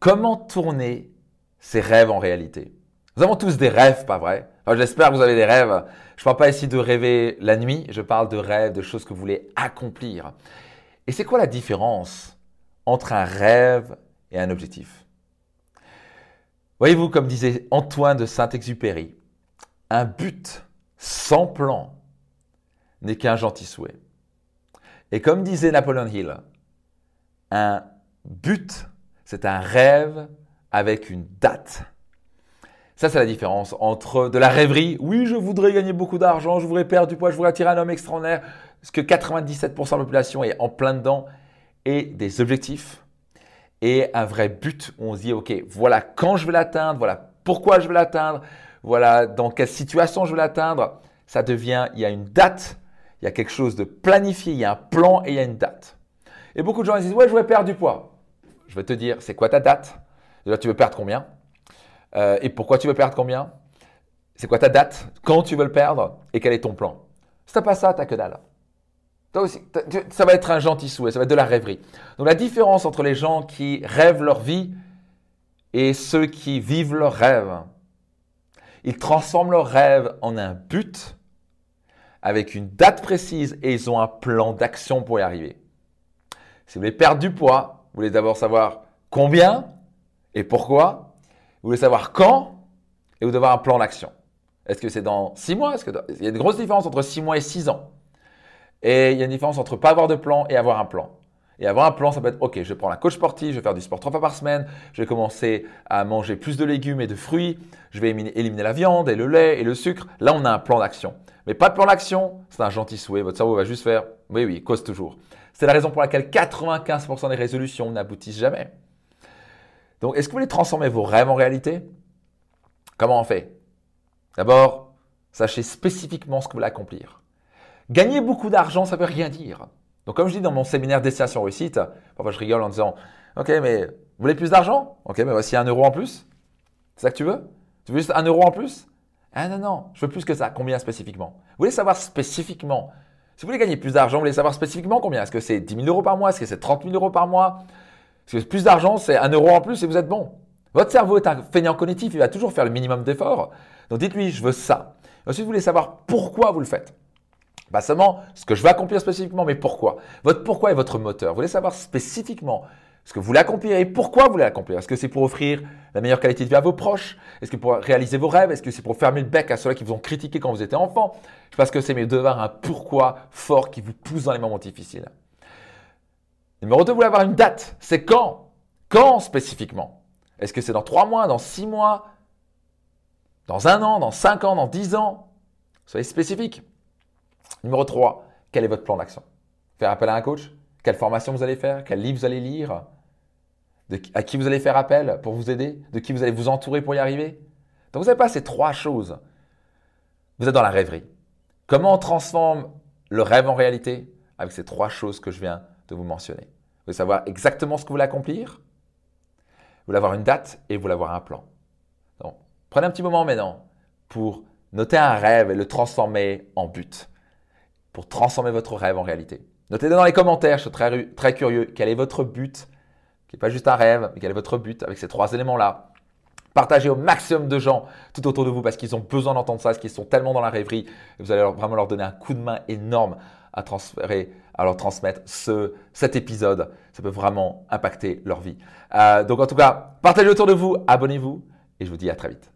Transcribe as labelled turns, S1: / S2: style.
S1: Comment tourner ses rêves en réalité? Nous avons tous des rêves, pas vrai? J'espère que vous avez des rêves. Je ne parle pas ici de rêver la nuit, je parle de rêves, de choses que vous voulez accomplir. Et c'est quoi la différence entre un rêve et un objectif? Voyez-vous, comme disait Antoine de Saint-Exupéry, un but sans plan n'est qu'un gentil souhait. Et comme disait Napoleon Hill, un but, c'est un rêve avec une date. Ça, c'est la différence entre de la rêverie, oui, je voudrais gagner beaucoup d'argent, je voudrais perdre du poids, je voudrais attirer un homme extraordinaire, ce que 97% de la population est en plein dedans, et des objectifs, et un vrai but on se dit, OK, voilà quand je vais l'atteindre, voilà pourquoi je vais l'atteindre, voilà dans quelle situation je vais l'atteindre. Ça devient, il y a une date, il y a quelque chose de planifié, il y a un plan et il y a une date. Et beaucoup de gens disent, ouais, je voudrais perdre du poids. Je vais te dire, c'est quoi ta date? Tu veux perdre combien? Euh, Et pourquoi tu veux perdre combien? C'est quoi ta date? Quand tu veux le perdre? Et quel est ton plan? Si tu n'as pas ça, tu n'as que dalle. Toi aussi, ça va être un gentil souhait, ça va être de la rêverie. Donc la différence entre les gens qui rêvent leur vie et ceux qui vivent leur rêve, ils transforment leur rêve en un but avec une date précise et ils ont un plan d'action pour y arriver. Si vous voulez perdre du poids, voulez d'abord savoir combien et pourquoi. Vous voulez savoir quand et vous devez avoir un plan d'action. Est-ce que c'est dans six mois? Est-ce que Il y a une grosse différence entre six mois et six ans. Et il y a une différence entre pas avoir de plan et avoir un plan. Et avoir un plan, ça peut être, OK, je prends la coach sportive, je vais faire du sport trois fois par semaine, je vais commencer à manger plus de légumes et de fruits, je vais éliminer la viande et le lait et le sucre. Là, on a un plan d'action. Mais pas de plan d'action, c'est un gentil souhait. Votre cerveau va juste faire, oui, oui, cause toujours. C'est la raison pour laquelle 95% des résolutions n'aboutissent jamais. Donc, est-ce que vous voulez transformer vos rêves en réalité? Comment on fait? D'abord, sachez spécifiquement ce que vous voulez accomplir. Gagner beaucoup d'argent, ça ne veut rien dire. Donc, comme je dis dans mon séminaire Destination Réussite, parfois je rigole en disant Ok, mais vous voulez plus d'argent? Ok, mais voici un euro en plus. C'est ça que tu veux? Tu veux juste un euro en plus? Ah non, non, je veux plus que ça. Combien spécifiquement? Vous voulez savoir spécifiquement? Si vous voulez gagner plus d'argent, vous voulez savoir spécifiquement combien? Est-ce que c'est 10 000 euros par mois? Est-ce que c'est 30 000 euros par mois? Est-ce que plus d'argent, c'est un euro en plus et vous êtes bon? Votre cerveau est un fainéant cognitif, il va toujours faire le minimum d'efforts. Donc dites-lui, je veux ça. Ensuite, vous voulez savoir pourquoi vous le faites. Pas seulement ce que je veux accomplir spécifiquement, mais pourquoi. Votre pourquoi est votre moteur. Vous voulez savoir spécifiquement ce que vous voulez accomplir et pourquoi vous voulez accomplir. Est-ce que c'est pour offrir la meilleure qualité de vie à vos proches? Est-ce que pour réaliser vos rêves? Est-ce que c'est pour fermer le bec à ceux-là qui vous ont critiqué quand vous étiez enfant? Je pense que c'est mieux d'avoir un pourquoi fort qui vous pousse dans les moments difficiles. Numéro 2, vous voulez avoir une date. C'est quand? Quand spécifiquement? Est-ce que c'est dans 3 mois, dans 6 mois, dans un an, dans 5 ans, dans 10 ans? Soyez spécifique. Numéro 3, quel est votre plan d'action? Faire appel à un coach? Quelle formation vous allez faire? Quel livre vous allez lire? À qui vous allez faire appel pour vous aider? De qui vous allez vous entourer pour y arriver? Donc vous n'avez pas ces trois choses. Vous êtes dans la rêverie. Comment on transforme le rêve en réalité? Avec ces trois choses que je viens de vous mentionner. Vous voulez savoir exactement ce que vous voulez accomplir? Vous voulez avoir une date et vous voulez avoir un plan. Donc, prenez un petit moment maintenant pour noter un rêve et le transformer en but pour transformer votre rêve en réalité. Notez-le dans les commentaires, je suis très, très curieux. Quel est votre but Qui n'est pas juste un rêve, mais quel est votre but avec ces trois éléments-là Partagez au maximum de gens tout autour de vous parce qu'ils ont besoin d'entendre ça, parce qu'ils sont tellement dans la rêverie. Vous allez vraiment leur donner un coup de main énorme à transférer, à leur transmettre ce, cet épisode. Ça peut vraiment impacter leur vie. Euh, donc en tout cas, partagez autour de vous, abonnez-vous et je vous dis à très vite.